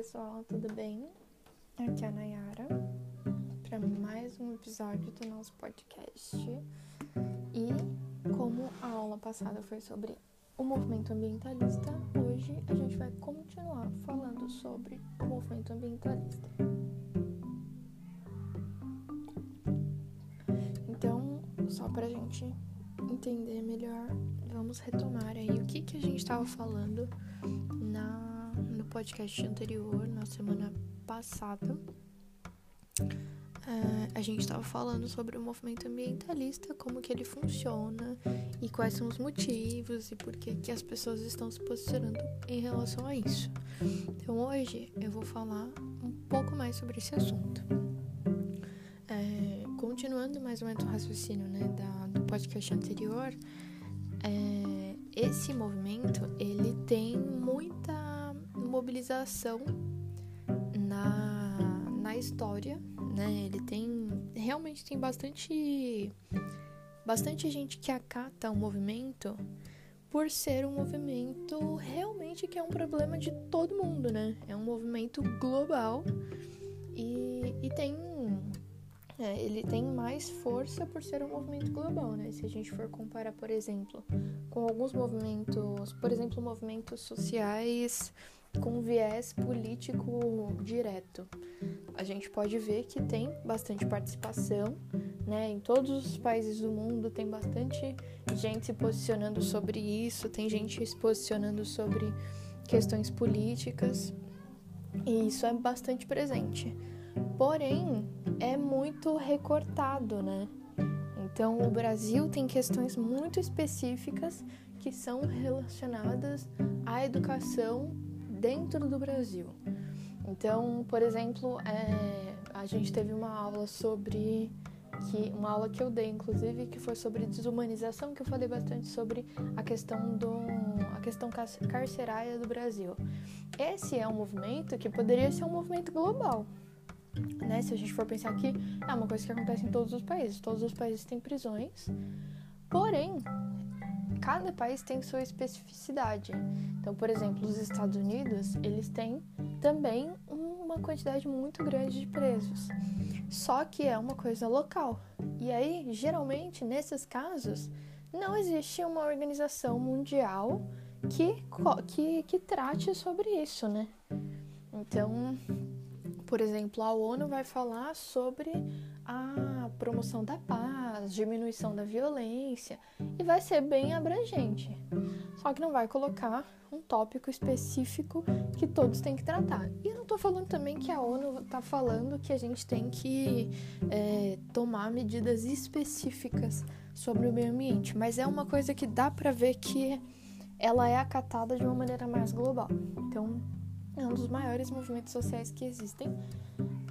pessoal, tudo bem? Aqui é a Nayara para mais um episódio do nosso podcast. E como a aula passada foi sobre o movimento ambientalista, hoje a gente vai continuar falando sobre o movimento ambientalista. Então, só para a gente entender melhor, vamos retomar aí o que, que a gente estava falando podcast anterior, na semana passada, é, a gente estava falando sobre o movimento ambientalista, como que ele funciona e quais são os motivos e por que, que as pessoas estão se posicionando em relação a isso. Então hoje eu vou falar um pouco mais sobre esse assunto. É, continuando mais ou menos o raciocínio né, da, do podcast anterior, é, esse movimento ele tem muita mobilização na, na história, né? Ele tem realmente tem bastante bastante gente que acata o movimento por ser um movimento realmente que é um problema de todo mundo, né? É um movimento global e, e tem é, ele tem mais força por ser um movimento global, né? Se a gente for comparar, por exemplo, com alguns movimentos, por exemplo, movimentos sociais com viés político direto. A gente pode ver que tem bastante participação, né? Em todos os países do mundo tem bastante gente se posicionando sobre isso, tem gente se posicionando sobre questões políticas, e isso é bastante presente. Porém, é muito recortado, né? Então, o Brasil tem questões muito específicas que são relacionadas à educação dentro do Brasil. Então, por exemplo, é, a gente teve uma aula sobre que uma aula que eu dei, inclusive, que foi sobre desumanização, que eu falei bastante sobre a questão do a questão carcerária do Brasil. Esse é um movimento que poderia ser um movimento global. Né? Se a gente for pensar que é uma coisa que acontece em todos os países, todos os países têm prisões. Porém, cada país tem sua especificidade. Então, por exemplo, os Estados Unidos, eles têm também uma quantidade muito grande de presos. Só que é uma coisa local. E aí, geralmente, nesses casos, não existe uma organização mundial que, que, que trate sobre isso, né? Então, por exemplo, a ONU vai falar sobre a promoção da paz, diminuição da violência e vai ser bem abrangente. Só que não vai colocar um tópico específico que todos têm que tratar. E eu não estou falando também que a ONU está falando que a gente tem que é, tomar medidas específicas sobre o meio ambiente, mas é uma coisa que dá para ver que ela é acatada de uma maneira mais global. Então, é um dos maiores movimentos sociais que existem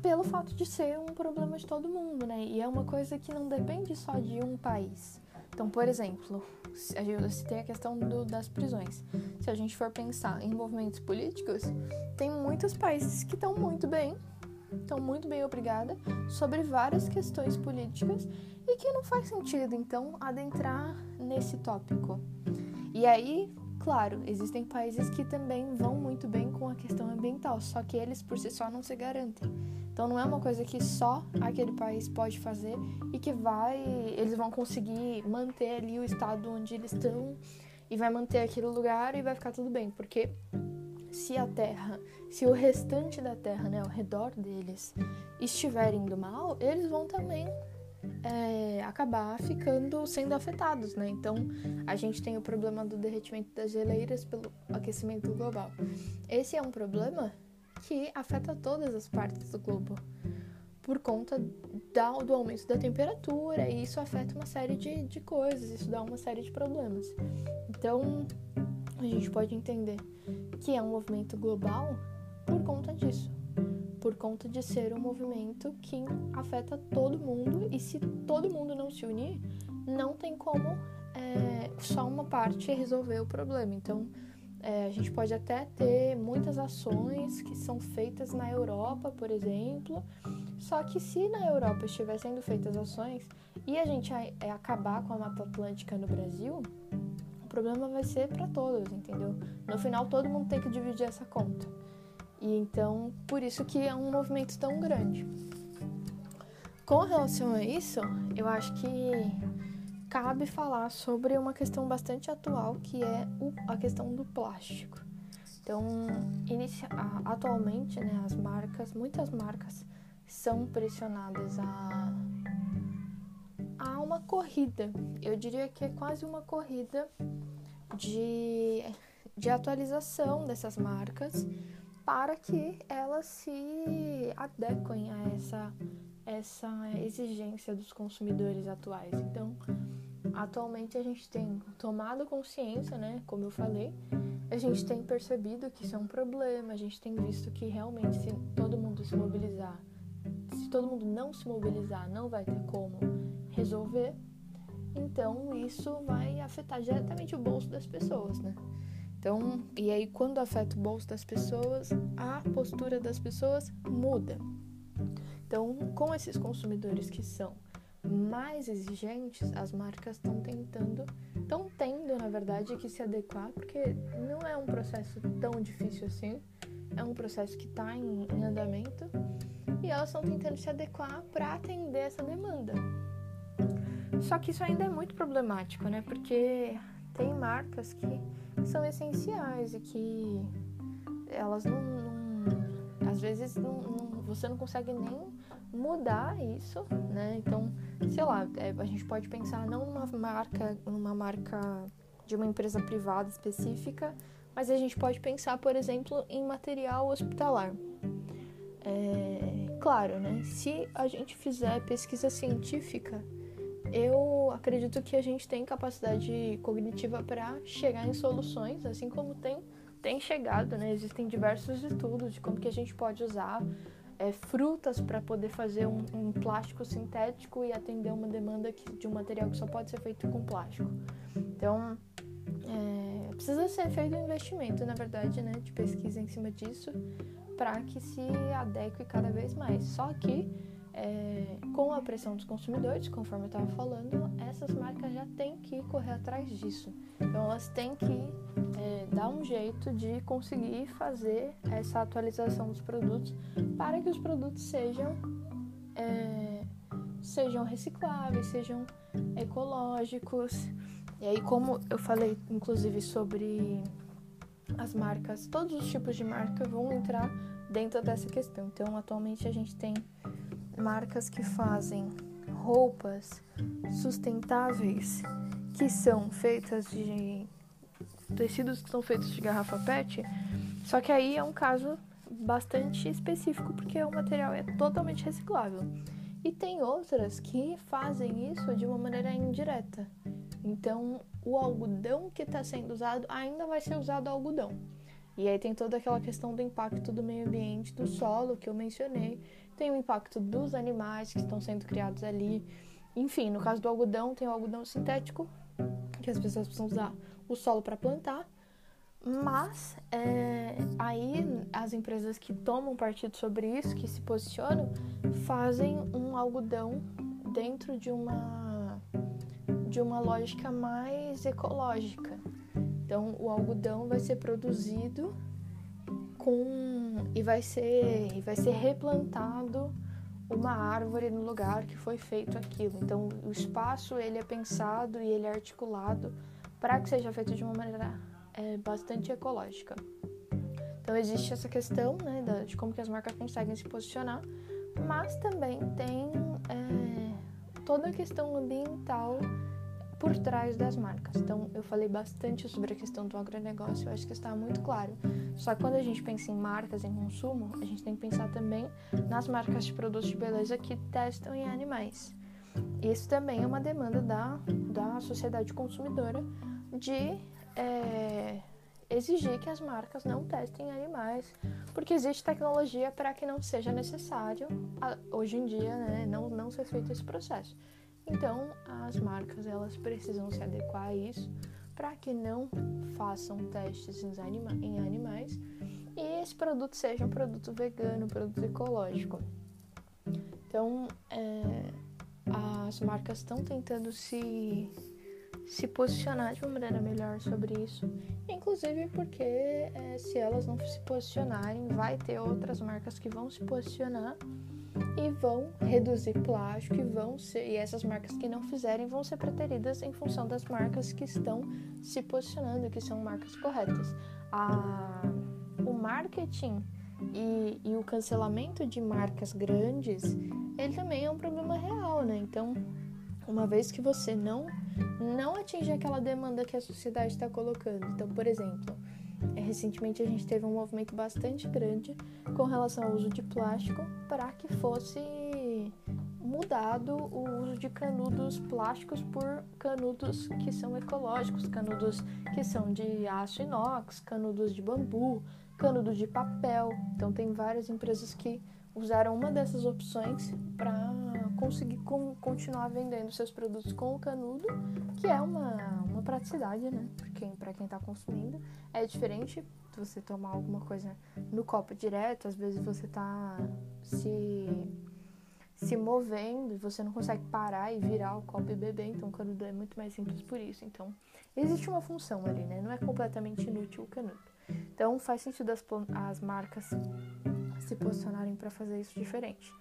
pelo fato de ser um problema de todo mundo, né? E é uma coisa que não depende só de um país. Então, por exemplo, se tem a questão do, das prisões. Se a gente for pensar em movimentos políticos, tem muitos países que estão muito bem, estão muito bem obrigada sobre várias questões políticas e que não faz sentido, então, adentrar nesse tópico. E aí Claro, existem países que também vão muito bem com a questão ambiental, só que eles por si só não se garantem. Então não é uma coisa que só aquele país pode fazer e que vai, eles vão conseguir manter ali o estado onde eles estão e vai manter aquele lugar e vai ficar tudo bem, porque se a Terra, se o restante da Terra, né, ao redor deles, estiver indo mal, eles vão também é, acabar ficando sendo afetados, né? Então a gente tem o problema do derretimento das geleiras pelo aquecimento global. Esse é um problema que afeta todas as partes do globo por conta do aumento da temperatura e isso afeta uma série de, de coisas, isso dá uma série de problemas. Então a gente pode entender que é um movimento global por conta disso por conta de ser um movimento que afeta todo mundo e se todo mundo não se unir, não tem como é, só uma parte resolver o problema. Então, é, a gente pode até ter muitas ações que são feitas na Europa, por exemplo, só que se na Europa estiver sendo feitas ações e a gente é, acabar com a Mata Atlântica no Brasil, o problema vai ser para todos, entendeu? No final, todo mundo tem que dividir essa conta. E então, por isso que é um movimento tão grande. Com relação a isso, eu acho que cabe falar sobre uma questão bastante atual, que é a questão do plástico. Então, inicia, atualmente, né, as marcas, muitas marcas são pressionadas a, a uma corrida. Eu diria que é quase uma corrida de, de atualização dessas marcas para que elas se adequem a essa, essa exigência dos consumidores atuais. Então, atualmente a gente tem tomado consciência, né, como eu falei, a gente tem percebido que isso é um problema, a gente tem visto que realmente se todo mundo se mobilizar, se todo mundo não se mobilizar, não vai ter como resolver. Então, isso vai afetar diretamente o bolso das pessoas, né? Então, e aí quando afeta o bolso das pessoas, a postura das pessoas muda. Então, com esses consumidores que são mais exigentes, as marcas estão tentando, estão tendo, na verdade, que se adequar, porque não é um processo tão difícil assim, é um processo que está em, em andamento e elas estão tentando se adequar para atender essa demanda. Só que isso ainda é muito problemático, né? Porque tem marcas que são essenciais e que elas não, não às vezes não, não, você não consegue nem mudar isso, né? Então, sei lá, é, a gente pode pensar não numa marca, numa marca de uma empresa privada específica, mas a gente pode pensar, por exemplo, em material hospitalar. É, claro, né? Se a gente fizer pesquisa científica eu acredito que a gente tem capacidade cognitiva para chegar em soluções, assim como tem, tem chegado, né? Existem diversos estudos de como que a gente pode usar é, frutas para poder fazer um, um, plástico sintético e atender uma demanda que, de um material que só pode ser feito com plástico. Então, é, precisa ser feito um investimento, na verdade, né, de pesquisa em cima disso, para que se adeque cada vez mais. Só que é, com a pressão dos consumidores, conforme eu estava falando, essas marcas já têm que correr atrás disso. Então elas têm que é, dar um jeito de conseguir fazer essa atualização dos produtos para que os produtos sejam é, sejam recicláveis, sejam ecológicos. E aí, como eu falei, inclusive, sobre as marcas, todos os tipos de marca vão entrar dentro dessa questão. Então, atualmente a gente tem marcas que fazem roupas sustentáveis que são feitas de tecidos que são feitos de garrafa PET. Só que aí é um caso bastante específico porque o material é totalmente reciclável. E tem outras que fazem isso de uma maneira indireta. Então, o algodão que está sendo usado ainda vai ser usado algodão. E aí tem toda aquela questão do impacto do meio ambiente, do solo que eu mencionei, tem o impacto dos animais que estão sendo criados ali. Enfim, no caso do algodão, tem o algodão sintético, que as pessoas precisam usar o solo para plantar. Mas é, aí as empresas que tomam partido sobre isso, que se posicionam, fazem um algodão dentro de uma de uma lógica mais ecológica. Então, o algodão vai ser produzido com e vai ser e vai ser replantado uma árvore no lugar que foi feito aquilo. Então o espaço ele é pensado e ele é articulado para que seja feito de uma maneira é, bastante ecológica. Então existe essa questão né, de como que as marcas conseguem se posicionar, mas também tem é, toda a questão ambiental por trás das marcas. Então, eu falei bastante sobre a questão do agronegócio, eu acho que está muito claro. Só que quando a gente pensa em marcas, em consumo, a gente tem que pensar também nas marcas de produtos de beleza que testam em animais. Isso também é uma demanda da, da sociedade consumidora de é, exigir que as marcas não testem animais, porque existe tecnologia para que não seja necessário, hoje em dia, né, não, não ser feito esse processo. Então, as marcas elas precisam se adequar a isso para que não façam testes em, anima em animais e esse produto seja um produto vegano, um produto ecológico. Então, é, as marcas estão tentando se, se posicionar de uma maneira melhor sobre isso. Inclusive porque é, se elas não se posicionarem, vai ter outras marcas que vão se posicionar e vão reduzir plástico e vão ser, e essas marcas que não fizerem vão ser preteridas em função das marcas que estão se posicionando, que são marcas corretas. A, o marketing e, e o cancelamento de marcas grandes, ele também é um problema real, né? Então, uma vez que você não não atinge aquela demanda que a sociedade está colocando. Então, por exemplo, recentemente a gente teve um movimento bastante grande com relação ao uso de plástico para que fosse mudado o uso de canudos plásticos por canudos que são ecológicos, canudos que são de aço inox, canudos de bambu, canudos de papel. Então tem várias empresas que usaram uma dessas opções para conseguir com, continuar vendendo seus produtos com o canudo, que é uma, uma praticidade, né? Para quem está consumindo. É diferente de você tomar alguma coisa no copo direto, às vezes você está se, se movendo e você não consegue parar e virar o copo e beber, então o canudo é muito mais simples por isso. Então, existe uma função ali, né? Não é completamente inútil o canudo. Então, faz sentido as, as marcas se posicionarem para fazer isso diferente.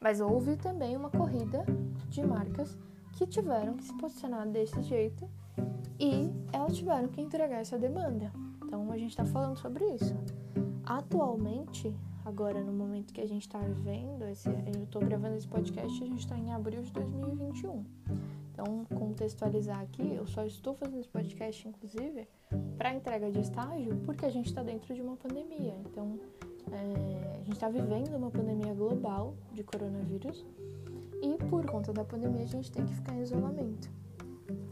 Mas houve também uma corrida de marcas que tiveram que se posicionar desse jeito e elas tiveram que entregar essa demanda. Então a gente está falando sobre isso. Atualmente, agora no momento que a gente está vivendo, esse, eu estou gravando esse podcast, a gente está em abril de 2021. Então, contextualizar aqui, eu só estou fazendo esse podcast, inclusive, para entrega de estágio, porque a gente está dentro de uma pandemia. Então, é, a gente está vivendo uma pandemia global de coronavírus e por conta da pandemia a gente tem que ficar em isolamento.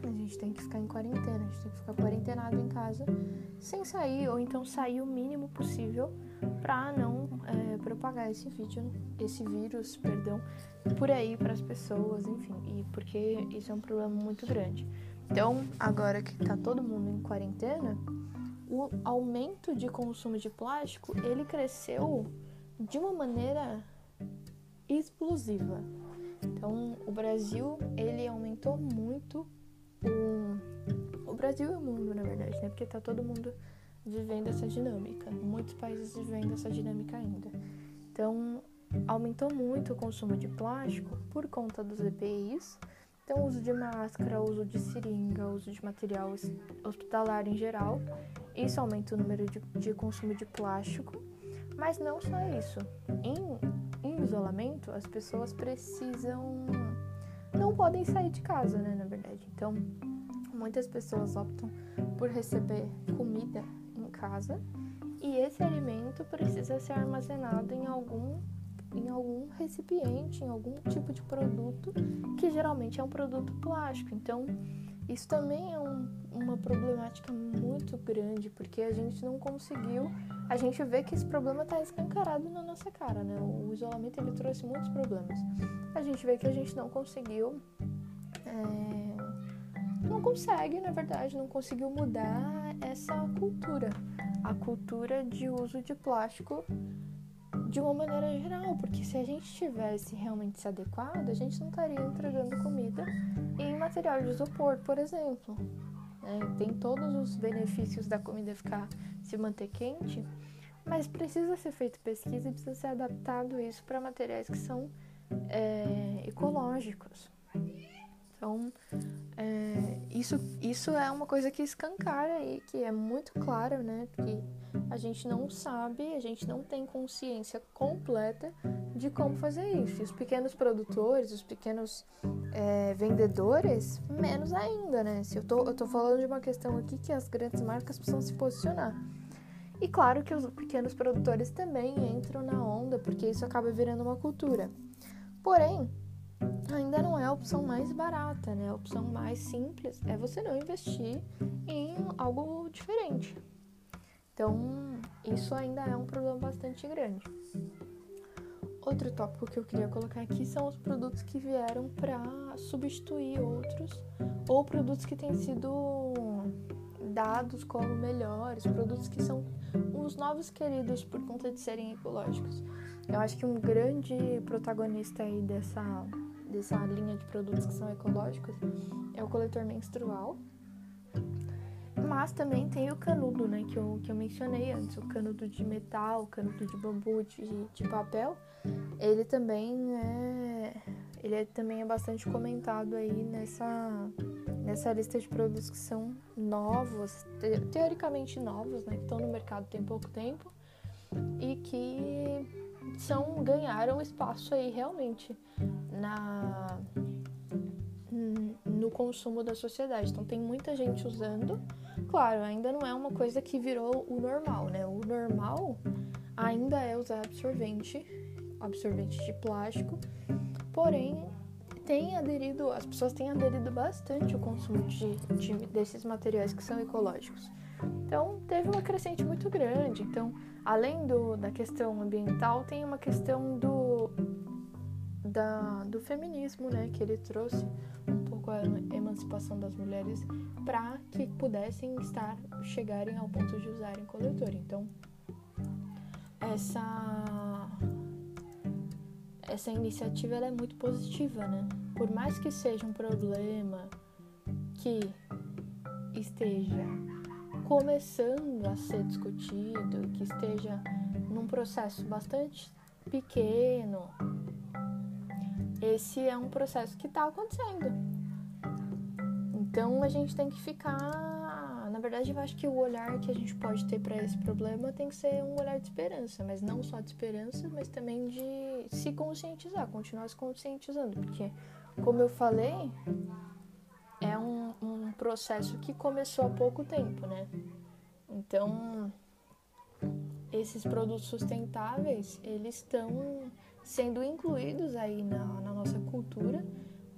A gente tem que ficar em quarentena, a gente tem que ficar quarentenado em casa sem sair ou então sair o mínimo possível para não é, propagar esse vídeo, esse vírus, perdão, por aí para as pessoas, enfim, e porque isso é um problema muito grande. Então, agora que tá todo mundo em quarentena, o aumento de consumo de plástico ele cresceu de uma maneira explosiva. Então, o Brasil ele aumentou muito o, o Brasil e o mundo, na verdade, né? Porque tá todo mundo vivendo essa dinâmica. Muitos países vivendo essa dinâmica ainda. Então, aumentou muito o consumo de plástico por conta dos EPIs. Então, uso de máscara, uso de seringa, uso de material hospitalar em geral isso aumenta o número de, de consumo de plástico, mas não só isso. Em, em isolamento, as pessoas precisam. não podem sair de casa, né? Na verdade. Então, muitas pessoas optam por receber comida casa e esse alimento precisa ser armazenado em algum em algum recipiente, em algum tipo de produto, que geralmente é um produto plástico. Então, isso também é um, uma problemática muito grande, porque a gente não conseguiu. A gente vê que esse problema está escancarado na nossa cara, né? O isolamento ele trouxe muitos problemas. A gente vê que a gente não conseguiu. É, não consegue, na verdade, não conseguiu mudar essa cultura. A cultura de uso de plástico de uma maneira geral, porque se a gente tivesse realmente se adequado, a gente não estaria entregando comida em material de isopor, por exemplo. É, tem todos os benefícios da comida ficar se manter quente, mas precisa ser feita pesquisa e precisa ser adaptado isso para materiais que são é, ecológicos. Então, é, isso, isso é uma coisa que escancara aí, que é muito claro, né? Que a gente não sabe, a gente não tem consciência completa de como fazer isso. E os pequenos produtores, os pequenos é, vendedores, menos ainda, né? Se eu tô, eu tô falando de uma questão aqui que as grandes marcas precisam se posicionar. E claro que os pequenos produtores também entram na onda, porque isso acaba virando uma cultura. Porém, ainda não é a opção mais barata, né? A opção mais simples é você não investir em algo diferente. Então, isso ainda é um problema bastante grande. Outro tópico que eu queria colocar aqui são os produtos que vieram para substituir outros ou produtos que têm sido dados como melhores, produtos que são os novos queridos por conta de serem ecológicos. Eu acho que um grande protagonista aí dessa, dessa linha de produtos que são ecológicos é o coletor menstrual, Mas também tem o canudo, né, que eu, que eu mencionei antes, o canudo de metal, o canudo de bambu, de, de papel. Ele também é ele é, também é bastante comentado aí nessa nessa lista de produtos que são novos, te, teoricamente novos, né, que estão no mercado tem pouco tempo e que são ganharam espaço aí realmente na no consumo da sociedade. Então tem muita gente usando. Claro, ainda não é uma coisa que virou o normal, né? O normal ainda é usar absorvente, absorvente de plástico. Porém, tem aderido, as pessoas têm aderido bastante ao consumo de, de, desses materiais que são ecológicos. Então, teve uma crescente muito grande. Então, além do, da questão ambiental, tem uma questão do, da, do feminismo, né? Que ele trouxe um pouco a emancipação das mulheres para que pudessem estar, chegarem ao ponto de usarem coletor. Então, essa essa iniciativa é muito positiva, né? Por mais que seja um problema que esteja começando a ser discutido, que esteja num processo bastante pequeno, esse é um processo que está acontecendo. Então a gente tem que ficar. Na verdade, eu acho que o olhar que a gente pode ter para esse problema tem que ser um olhar de esperança, mas não só de esperança, mas também de se conscientizar, continuar se conscientizando, porque, como eu falei, é um, um processo que começou há pouco tempo, né? Então, esses produtos sustentáveis, eles estão sendo incluídos aí na, na nossa cultura,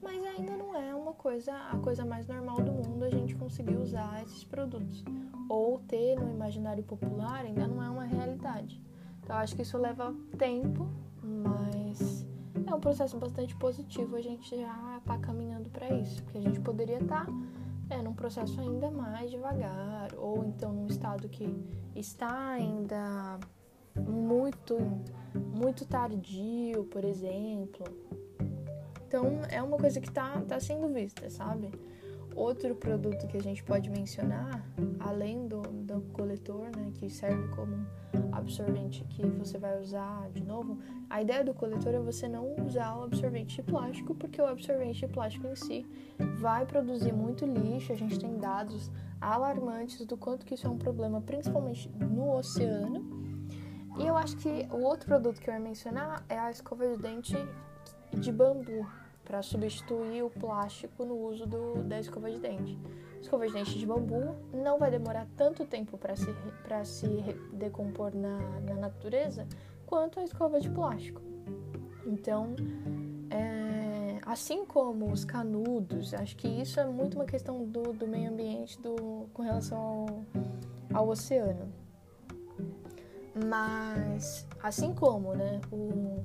mas ainda não é uma coisa, a coisa mais normal do mundo a gente conseguir usar esses produtos. Ou ter no imaginário popular ainda não é uma realidade. Então acho que isso leva tempo, mas é um processo bastante positivo a gente já tá caminhando para isso, porque a gente poderia estar tá, é, num processo ainda mais devagar, ou então num estado que está ainda muito, muito tardio, por exemplo. Então é uma coisa que está tá sendo vista, sabe? Outro produto que a gente pode mencionar, além do, do coletor, né, que serve como absorvente que você vai usar de novo, a ideia do coletor é você não usar o absorvente de plástico, porque o absorvente de plástico em si vai produzir muito lixo. A gente tem dados alarmantes do quanto que isso é um problema, principalmente no oceano e eu acho que o outro produto que eu ia mencionar é a escova de dente de bambu, para substituir o plástico no uso do, da escova de dente. escova de dente de bambu não vai demorar tanto tempo para se, se decompor na, na natureza quanto a escova de plástico. Então, é, assim como os canudos, acho que isso é muito uma questão do, do meio ambiente do, com relação ao, ao oceano. Mas, assim como né, o,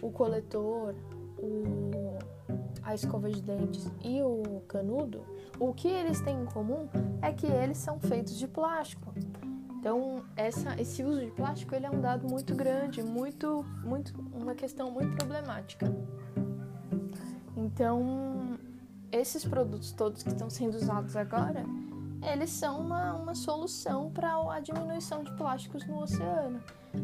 o coletor, o, a escova de dentes e o canudo, o que eles têm em comum é que eles são feitos de plástico. Então, essa, esse uso de plástico ele é um dado muito grande, muito, muito, uma questão muito problemática. Então, esses produtos todos que estão sendo usados agora, eles são uma, uma solução para a diminuição de plásticos no oceano.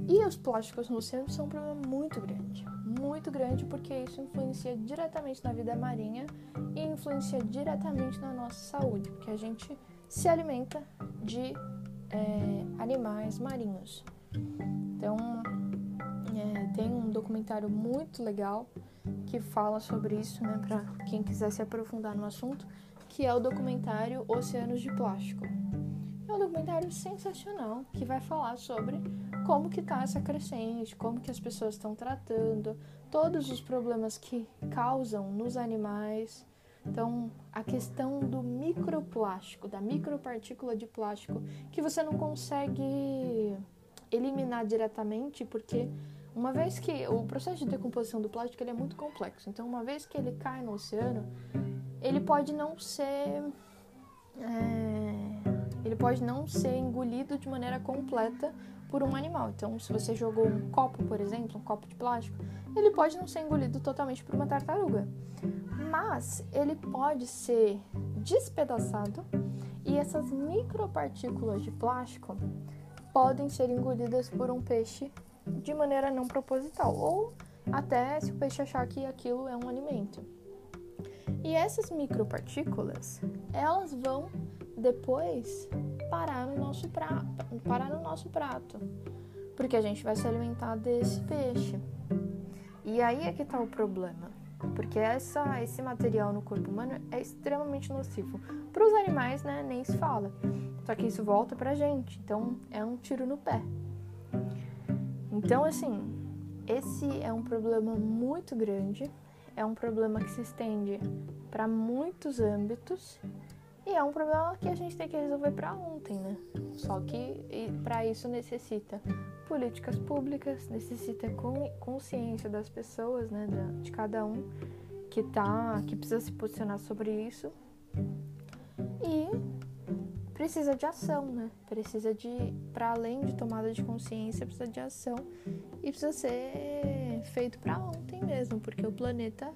E os plásticos no oceano são um problema muito grande, muito grande, porque isso influencia diretamente na vida marinha e influencia diretamente na nossa saúde, porque a gente se alimenta de é, animais marinhos. Então, é, tem um documentário muito legal que fala sobre isso, né, para quem quiser se aprofundar no assunto que é o documentário Oceanos de Plástico. É um documentário sensacional que vai falar sobre como que tá essa crescente, como que as pessoas estão tratando, todos os problemas que causam nos animais. Então, a questão do microplástico, da micropartícula de plástico, que você não consegue eliminar diretamente, porque uma vez que o processo de decomposição do plástico ele é muito complexo. Então, uma vez que ele cai no oceano, ele pode não ser é, ele pode não ser engolido de maneira completa por um animal. Então, se você jogou um copo, por exemplo, um copo de plástico, ele pode não ser engolido totalmente por uma tartaruga, mas ele pode ser despedaçado E essas micropartículas de plástico podem ser engolidas por um peixe de maneira não proposital, ou até se o peixe achar que aquilo é um alimento. E essas micropartículas, elas vão depois parar no nosso prato, parar no nosso prato, porque a gente vai se alimentar desse peixe. E aí é que está o problema, porque essa, esse material no corpo humano é extremamente nocivo. Para os animais, né, nem se fala. Só que isso volta para a gente, então é um tiro no pé. Então, assim, esse é um problema muito grande, é um problema que se estende para muitos âmbitos e é um problema que a gente tem que resolver para ontem, né? Só que para isso necessita políticas públicas, necessita consciência das pessoas, né, de cada um que tá, que precisa se posicionar sobre isso. E precisa de ação, né? Precisa de, para além de tomada de consciência, precisa de ação e precisa ser feito para ontem mesmo, porque o planeta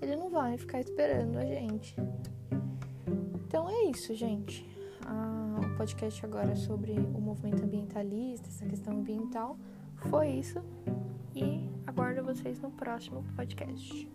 ele não vai ficar esperando a gente. Então é isso, gente. Ah, o podcast agora sobre o movimento ambientalista, essa questão ambiental, foi isso. E aguardo vocês no próximo podcast.